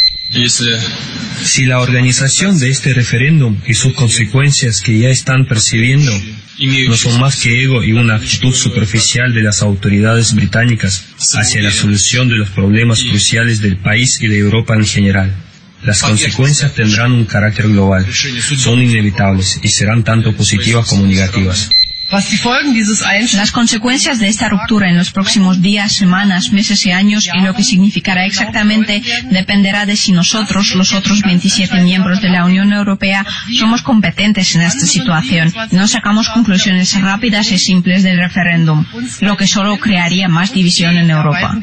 Si la organización de este referéndum y sus consecuencias que ya están percibiendo no son más que ego y una actitud superficial de las autoridades británicas hacia la solución de los problemas cruciales del país y de Europa en general. Las consecuencias tendrán un carácter global, son inevitables y serán tanto positivas como negativas. Las consecuencias de esta ruptura en los próximos días, semanas, meses y años y lo que significará exactamente dependerá de si nosotros, los otros 27 miembros de la Unión Europea, somos competentes en esta situación. No sacamos conclusiones rápidas y simples del referéndum, lo que solo crearía más división en Europa.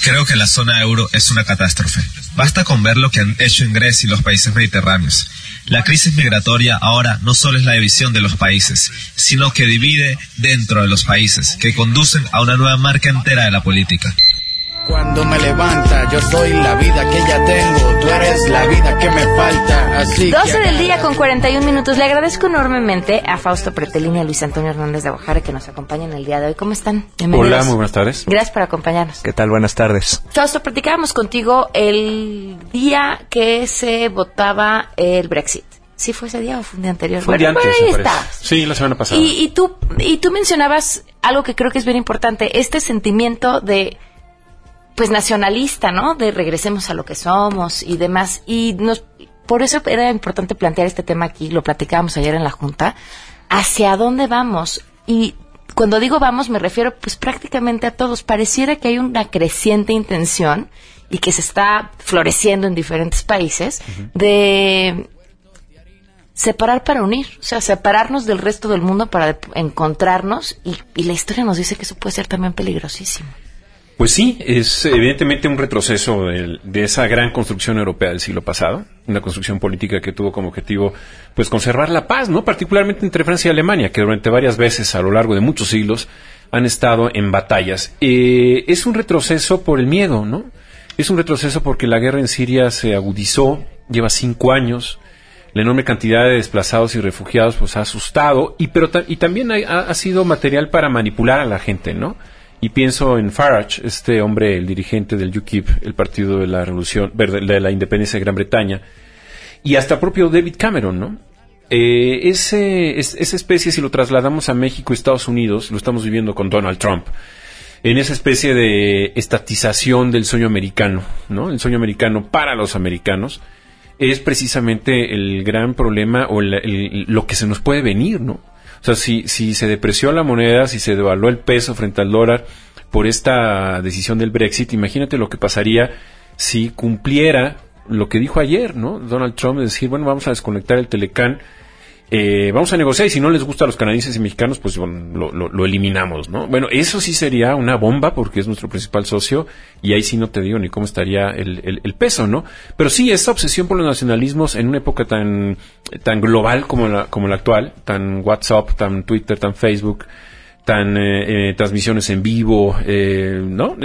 Creo que la zona euro es una catástrofe. Basta con ver lo que han hecho en Grecia y los países mediterráneos. La crisis migratoria ahora no solo es la división de los países, sino que divide dentro de los países, que conducen a una nueva marca entera de la política. Cuando me levanta, yo soy la vida que ya tengo, tú eres la vida que me falta, así 12 del día con 41 minutos. Le agradezco enormemente a Fausto Pretelini y a Luis Antonio Hernández de Guajara que nos acompañan el día de hoy. ¿Cómo están? Hola, muy buenas tardes. Gracias por acompañarnos. ¿Qué tal? Buenas tardes. Fausto, platicábamos contigo el día que se votaba el Brexit. ¿Sí fue ese día o fue un día anterior? Fue bueno, día antes, ahí está. Sí, la semana pasada. Y, y tú, y tú mencionabas algo que creo que es bien importante, este sentimiento de pues nacionalista, ¿no? De regresemos a lo que somos y demás. Y nos, por eso era importante plantear este tema aquí, lo platicábamos ayer en la Junta, hacia dónde vamos. Y cuando digo vamos me refiero pues prácticamente a todos. Pareciera que hay una creciente intención y que se está floreciendo en diferentes países de separar para unir, o sea, separarnos del resto del mundo para encontrarnos y, y la historia nos dice que eso puede ser también peligrosísimo. Pues sí, es evidentemente un retroceso de, esa gran construcción europea del siglo pasado, una construcción política que tuvo como objetivo pues conservar la paz, ¿no? Particularmente entre Francia y Alemania, que durante varias veces a lo largo de muchos siglos han estado en batallas. Eh, es un retroceso por el miedo, ¿no? Es un retroceso porque la guerra en Siria se agudizó, lleva cinco años, la enorme cantidad de desplazados y refugiados pues ha asustado y pero y también ha- ha sido material para manipular a la gente, ¿no? Y pienso en Farage, este hombre, el dirigente del UKIP, el partido de la revolución, de la independencia de Gran Bretaña, y hasta propio David Cameron, ¿no? Eh, ese, es- esa especie, si lo trasladamos a México y Estados Unidos, lo estamos viviendo con Donald Trump, en esa especie de estatización del sueño americano, ¿no? El sueño americano para los americanos es precisamente el gran problema o el- lo que se nos puede venir, ¿no? O sea, si, si se depreció la moneda, si se devaluó el peso frente al dólar por esta decisión del Brexit, imagínate lo que pasaría si cumpliera lo que dijo ayer, ¿no? Donald Trump, de decir, bueno, vamos a desconectar el Telecán, eh, vamos a negociar y si no les gusta a los canadienses y mexicanos, pues bueno, lo, lo- lo eliminamos, ¿no? Bueno, eso sí sería una bomba porque es nuestro principal socio y ahí sí no te digo ni cómo estaría el, peso, ¿no? Pero sí, esta obsesión por los nacionalismos en una época tan, tan global como la, como la actual, tan WhatsApp, tan Twitter, tan Facebook, tan eh, eh, transmisiones en vivo, eh, ¿no?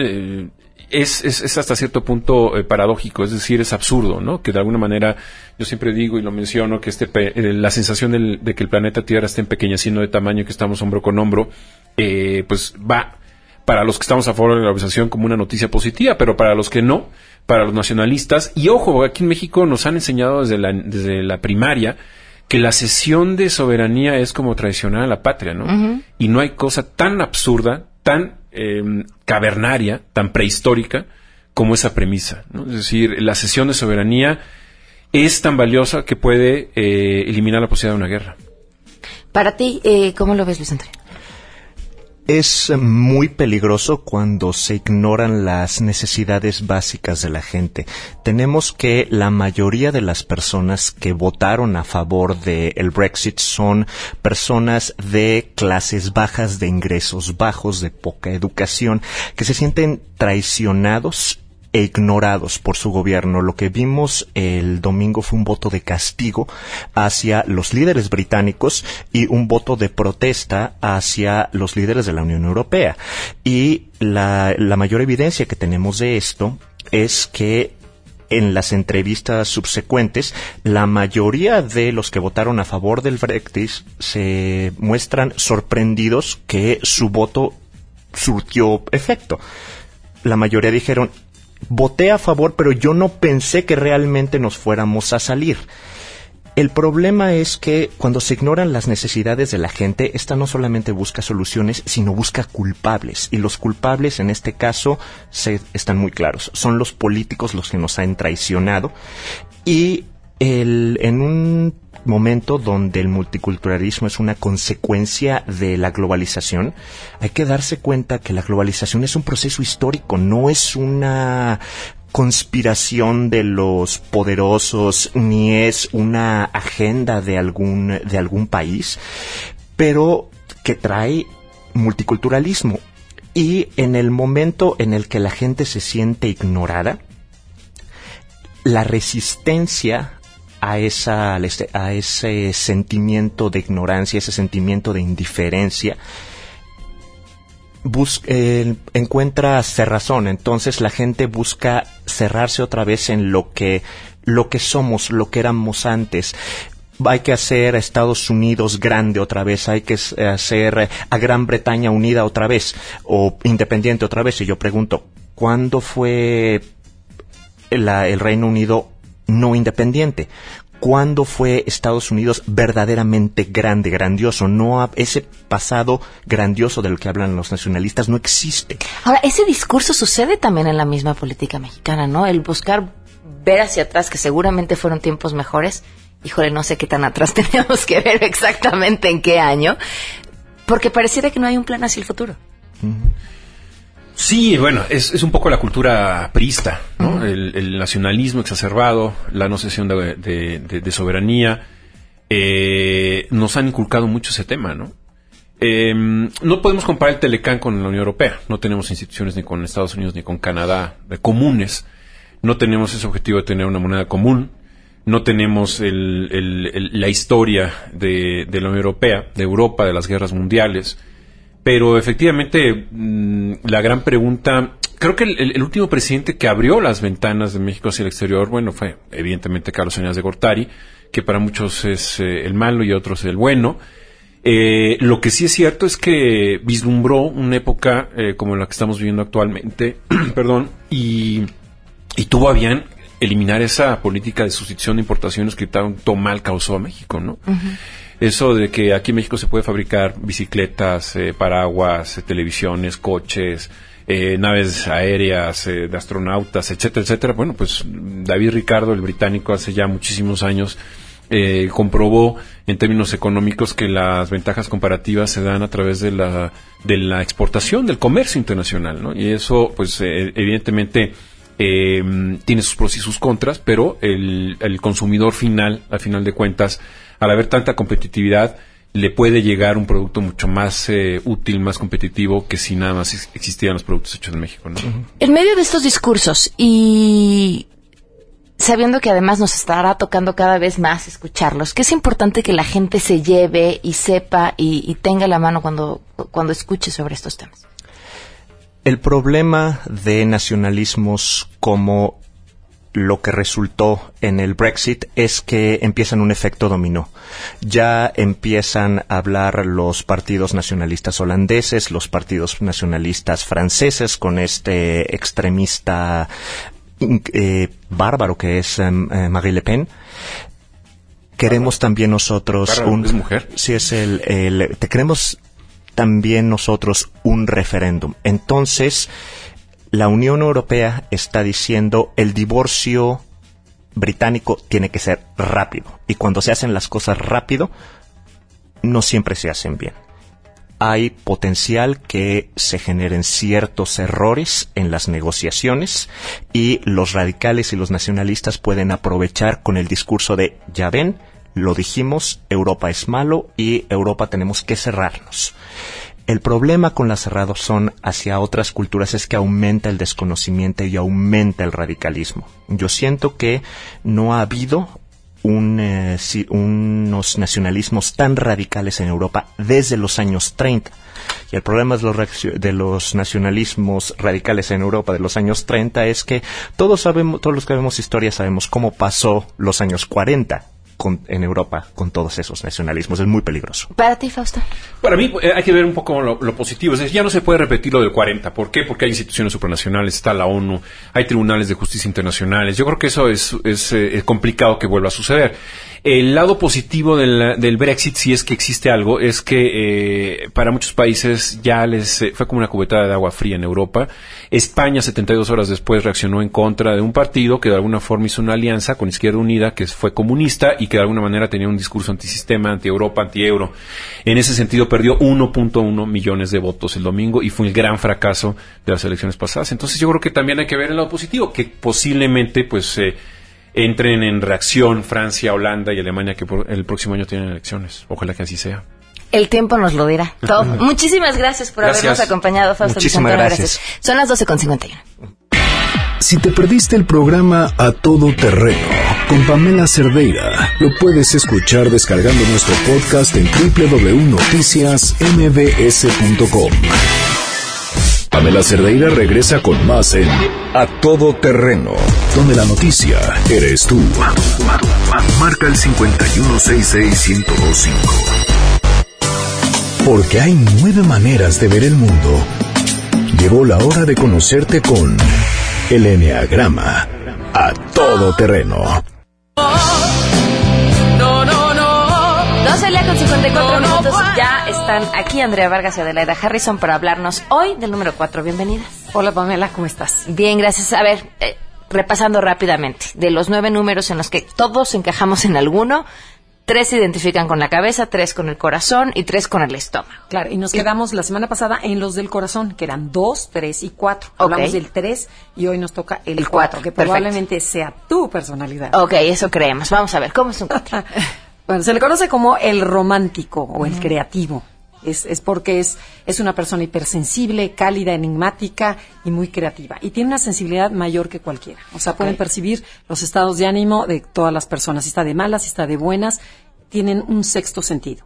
Es, es, es hasta cierto punto eh, paradójico, es decir, es absurdo, ¿no? Que de alguna manera yo siempre digo y lo menciono que este eh, la sensación del- de que el planeta Tierra esté empequeñeciendo de tamaño, que estamos hombro con hombro, eh, pues va para los que estamos a favor de la globalización como una noticia positiva, pero para los que no, para los nacionalistas, y ojo, aquí en México nos han enseñado desde la, desde la primaria que la cesión de soberanía es como traicionar a la patria, ¿no? Y no hay cosa tan absurda, tan eh, cavernaria, tan prehistórica como esa premisa. Es decir, la cesión de soberanía es tan valiosa que puede eh, eliminar la posibilidad de una guerra. Para ti, eh, ¿cómo lo ves, Luis Antonio? Es muy peligroso cuando se ignoran las necesidades básicas de la gente. Tenemos que la mayoría de las personas que votaron a favor del Brexit son personas de clases bajas, de ingresos bajos, de poca educación, que se sienten traicionados e ignorados por su gobierno. Lo que vimos el domingo fue un voto de castigo hacia los líderes británicos y un voto de protesta hacia los líderes de la Unión Europea. Y la, la mayor evidencia que tenemos de esto es que en las entrevistas subsecuentes, la mayoría de los que votaron a favor del Brexit se muestran sorprendidos que su voto surtió efecto. La mayoría dijeron, voté a favor, pero yo no pensé que realmente nos fuéramos a salir. El problema es que cuando se ignoran las necesidades de la gente, esta no solamente busca soluciones, sino busca culpables. Y los culpables en este caso se, están muy claros. Son los políticos los que nos han traicionado. Y el, en un momento donde el multiculturalismo es una consecuencia de la globalización, hay que darse cuenta que la globalización es un proceso histórico, no es una conspiración de los poderosos ni es una agenda de algún de algún país, pero que trae multiculturalismo. Y en el momento en el que la gente se siente ignorada, la resistencia a, esa, a ese sentimiento de ignorancia, ese sentimiento de indiferencia, bus- eh, encuentra cerrazón, entonces la gente busca cerrarse otra vez en lo que lo que somos, lo que éramos antes. Hay que hacer a Estados Unidos grande otra vez, hay que hacer a Gran Bretaña unida otra vez o independiente otra vez. Y yo pregunto, ¿cuándo fue el Reino Unido no independiente? ¿Cuándo fue Estados Unidos verdaderamente grande, grandioso? No ha- ese pasado grandioso del que hablan los nacionalistas no existe. Ahora, ese discurso sucede también en la misma política mexicana, ¿no? El buscar ver hacia atrás, que seguramente fueron tiempos mejores. Híjole, no sé qué tan atrás tenemos que ver exactamente en qué año, porque pareciera que no hay un plan hacia el futuro. Sí, bueno, es, es un poco la cultura priista, ¿no? el, el nacionalismo exacerbado, la no cesión de, de- de- de soberanía, eh, nos han inculcado mucho ese tema, ¿no? Eh, no podemos comparar el Telecán con la Unión Europea, no tenemos instituciones ni con Estados Unidos ni con Canadá de comunes, no tenemos ese objetivo de tener una moneda común, no tenemos el- el- el- la historia de, de la Unión Europea, de Europa, de las guerras mundiales, pero efectivamente, mm, la gran pregunta, creo que el, último presidente que abrió las ventanas de México hacia el exterior, bueno, fue evidentemente Carlos Salinas de Gortari, que para muchos es eh, el malo y otros el bueno. Eh, lo que sí es cierto es que vislumbró una época eh, como la que estamos viviendo actualmente, perdón, y, y tuvo a bien eliminar esa política de sustitución de importaciones que tanto mal causó a México, ¿no? Eso de que aquí en México se puede fabricar bicicletas, eh, paraguas, eh, televisiones, coches, eh, naves aéreas, eh, de astronautas, etcétera, etcétera. Bueno, pues David Ricardo, el británico, hace ya muchísimos años eh, comprobó en términos económicos que las ventajas comparativas se dan a través de la, de la exportación, del comercio internacional, ¿no? Y eso, pues, eh, evidentemente eh, tiene sus pros y sus contras, pero el, el consumidor final, al final de cuentas, al haber tanta competitividad, le puede llegar un producto mucho más eh, útil, más competitivo que si nada más ex- existieran los productos hechos en México, ¿no? En medio de estos discursos y sabiendo que además nos estará tocando cada vez más escucharlos, que es importante que la gente se lleve y sepa y, y tenga la mano cuando, cuando escuche sobre estos temas. El problema de nacionalismos como lo que resultó en el Brexit es que empiezan un efecto dominó. Ya empiezan a hablar los partidos nacionalistas holandeses, los partidos nacionalistas franceses con este extremista eh, bárbaro que es em, eh, Marie Le Pen. Queremos también nosotros un ¿es mujer? Sí es el, el te queremos también nosotros un referéndum. Entonces, la Unión Europea está diciendo el divorcio británico tiene que ser rápido. Y cuando se hacen las cosas rápido, no siempre se hacen bien. Hay potencial que se generen ciertos errores en las negociaciones y los radicales y los nacionalistas pueden aprovechar con el discurso de, ya ven, lo dijimos, Europa es malo y Europa tenemos que cerrarnos. El problema con la cerrazón hacia otras culturas es que aumenta el desconocimiento y aumenta el radicalismo. Yo siento que no ha habido un, eh, si- unos nacionalismos tan radicales en Europa desde los años 30. Y el problema de los, de los nacionalismos radicales en Europa de los años 30 es que todos sabemos, todos los que vemos historia sabemos cómo pasó los años 40 con- en Europa con todos esos nacionalismos. Es muy peligroso. Para ti, Fausto. Para mí eh, hay que ver un poco lo, lo positivo. Es decir, ya no se puede repetir lo del 40. ¿Por qué? Porque hay instituciones supranacionales, está la ONU, hay tribunales de justicia internacionales. Yo creo que eso es, es, eh, es complicado que vuelva a suceder. El lado positivo del, del Brexit, si es que existe algo, es que eh, para muchos países ya les eh, fue como una cubetada de agua fría en Europa. España, 72 horas después, reaccionó en contra de un partido que de alguna forma hizo una alianza con Izquierda Unida, que fue comunista y que de alguna manera tenía un discurso antisistema, anti-Europa, anti-euro. En ese sentido, perdió 1.1 millones de votos el domingo y fue el gran fracaso de las elecciones pasadas. Entonces, yo creo que también hay que ver el lado positivo, que posiblemente, pues, eh, entren en reacción Francia, Holanda y Alemania, que por- el próximo año tienen elecciones. Ojalá que así sea. El tiempo nos lo dirá. todo. Muchísimas gracias por Gracias. habernos acompañado, Fausto Muchísimas Antonio, gracias. Son las 12.51. Si te perdiste el programa A Todo Terreno con Pamela Cerdeira, lo puedes escuchar descargando nuestro podcast en www.noticiasmbs.com. Pamela Cerdeira regresa con más en A Todo Terreno, donde la noticia eres tú. Marca el 5166125. Porque hay nueve maneras de ver el mundo. Llegó la hora de conocerte con el Enneagrama. A Todo Terreno. No, no, no. 12 con 54 minutos. Ya están aquí Andrea Vargas y Adelaida Harrison para hablarnos hoy del número 4. Bienvenidas. Hola Pamela, ¿cómo estás? Bien, gracias. A ver, eh, repasando rápidamente, de los nueve números en los que todos encajamos en alguno, tres se identifican con la cabeza, tres con el corazón y tres con el estómago. Claro, y nos quedamos la semana pasada en los del corazón, que eran dos, tres y cuatro. Hablamos del tres y hoy nos toca el, cuatro, que probablemente sea tu personalidad. Ok, eso creemos. Vamos a ver, ¿cómo es un cuatro? bueno, se le conoce como el romántico o el creativo. Es, es, porque es, es una persona hipersensible, cálida, enigmática y muy creativa. Y tiene una sensibilidad mayor que cualquiera. O sea, pueden percibir los estados de ánimo de todas las personas. Si está de malas, si está de buenas, tienen un sexto sentido.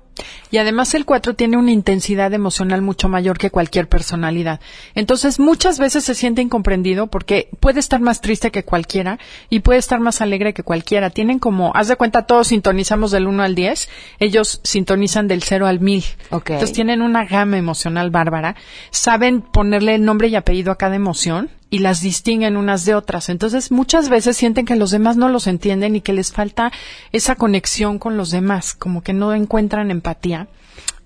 Y además el 4 tiene una intensidad emocional mucho mayor que cualquier personalidad. Entonces muchas veces se siente incomprendido porque puede estar más triste que cualquiera y puede estar más alegre que cualquiera. Tienen como, haz de cuenta, todos sintonizamos del 1 al 10, ellos sintonizan del 0 al 1000. Entonces tienen una gama emocional bárbara, saben ponerle el nombre y apellido a cada emoción y las distinguen unas de otras. Entonces, muchas veces sienten que los demás no los entienden y que les falta esa conexión con los demás, como que no encuentran empatía.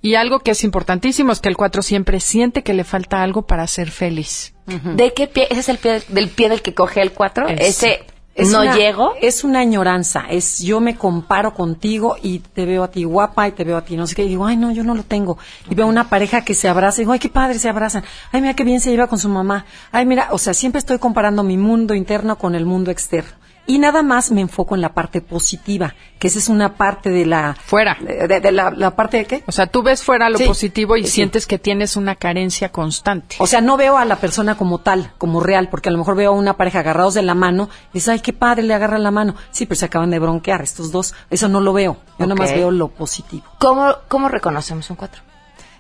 Y algo que es importantísimo es que el 4 siempre siente que le falta algo para ser feliz. ¿De qué pie? ¿Ese es el pie del pie del que coge el 4? Ese no llego. Es una añoranza, es yo me comparo contigo y te veo a ti guapa y te veo a ti no sé qué, y digo, ay no, yo no lo tengo. Y veo una pareja que se abraza y digo, ay qué padre se abrazan, ay mira qué bien se lleva con su mamá, ay mira, o sea, siempre estoy comparando mi mundo interno con el mundo externo y nada más me enfoco en la parte positiva, que esa es una parte de la... Fuera. De, la, parte de qué? O sea, tú ves fuera lo positivo y sientes que tienes una carencia constante. O sea, no veo a la persona como tal, como real, porque a lo mejor veo a una pareja agarrados de la mano y dices, ay, qué padre, le agarra la mano. Sí, pero se acaban de bronquear estos dos. Eso no lo veo. Yo nada más veo lo positivo. ¿Cómo, cómo reconocemos un cuatro?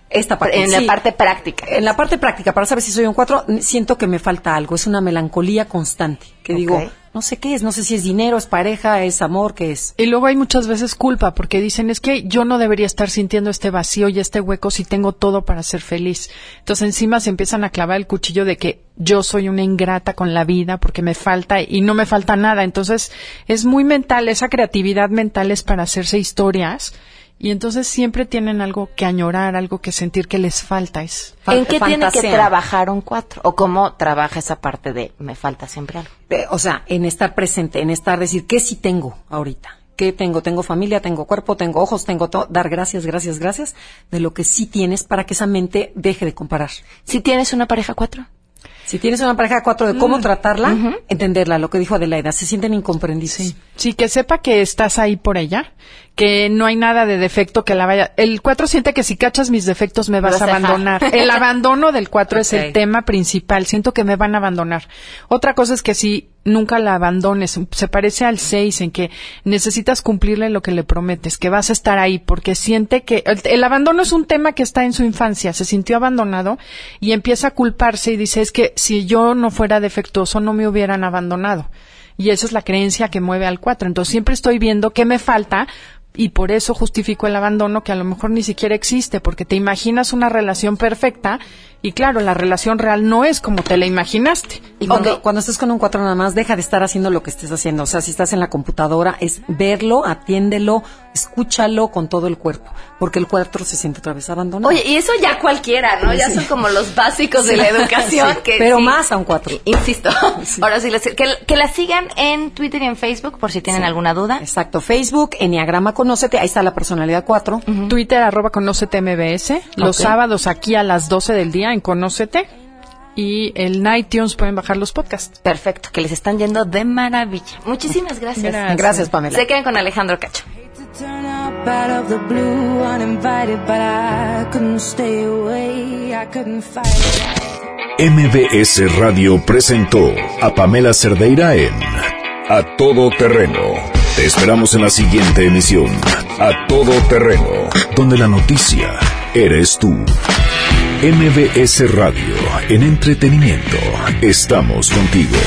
esta parte. En la parte práctica. En la parte práctica, para saber si soy un cuatro, siento que me falta algo. Es una melancolía constante. Que digo, no sé qué es, no sé si es dinero, es pareja, es amor, qué es. Y luego hay muchas veces culpa, porque dicen, es que yo no debería estar sintiendo este vacío y este hueco si tengo todo para ser feliz. Entonces encima se empiezan a clavar el cuchillo de que yo soy una ingrata con la vida porque me falta y no me falta nada. Entonces es muy mental, esa creatividad mental es para hacerse historias y entonces siempre tienen algo que añorar, algo que sentir que les falta. Es ¿En qué tiene que trabajar un cuatro? ¿O cómo trabaja esa parte de me falta siempre algo? o sea, en estar presente, en estar decir, ¿qué sí tengo ahorita? ¿Qué tengo? Tengo familia, tengo cuerpo, tengo ojos, tengo todo. Dar gracias, gracias, gracias de lo que sí tienes para que esa mente deje de comparar. ¿Si tienes una pareja cuatro? Si tienes una pareja cuatro de cómo mm. tratarla, entenderla, lo que dijo Adelaida, se sienten incomprendidos. Sí. sí, que sepa que estás ahí por ella, que no hay nada de defecto que la vaya. El 4 siente que si cachas mis defectos me vas a abandonar. El abandono del 4 es el tema principal. Siento que me van a abandonar. Otra cosa es que si nunca la abandones, se parece al 6 en que necesitas cumplirle lo que le prometes, que vas a estar ahí, porque siente que el, abandono es un tema que está en su infancia, se sintió abandonado y empieza a culparse y dice es que si yo no fuera defectuoso no me hubieran abandonado. Y esa es la creencia que mueve al 4. Entonces siempre estoy viendo qué me falta y por eso justifico el abandono que a lo mejor ni siquiera existe, porque te imaginas una relación perfecta y claro, la relación real no es como te la imaginaste. Y cuando, cuando estés con un cuatro nada más, deja de estar haciendo lo que estés haciendo. O sea, si estás en la computadora, es verlo, atiéndelo, escúchalo con todo el cuerpo. Porque el cuatro se siente otra vez abandonado. Oye, y eso ya cualquiera, ¿no? Ya son como los básicos de la educación. que, pero más a un cuatro. Insisto. Ahora sí, que, la sigan en Twitter y en Facebook por si tienen alguna duda. Exacto. Facebook, Enneagrama Conócete, ahí está la personalidad cuatro. Twitter, arroba Conócete MBS. Los sábados aquí a las 12 del día en Conócete y el iTunes pueden bajar los podcasts. Perfecto, que les están yendo de maravilla. Muchísimas gracias. Gracias, Pamela. Se quedan con Alejandro Cacho. MBS Radio presentó a Pamela Cerdeira en A Todo Terreno. Te esperamos en la siguiente emisión, A Todo Terreno, donde la noticia eres tú. MBS Radio, en entretenimiento, estamos contigo.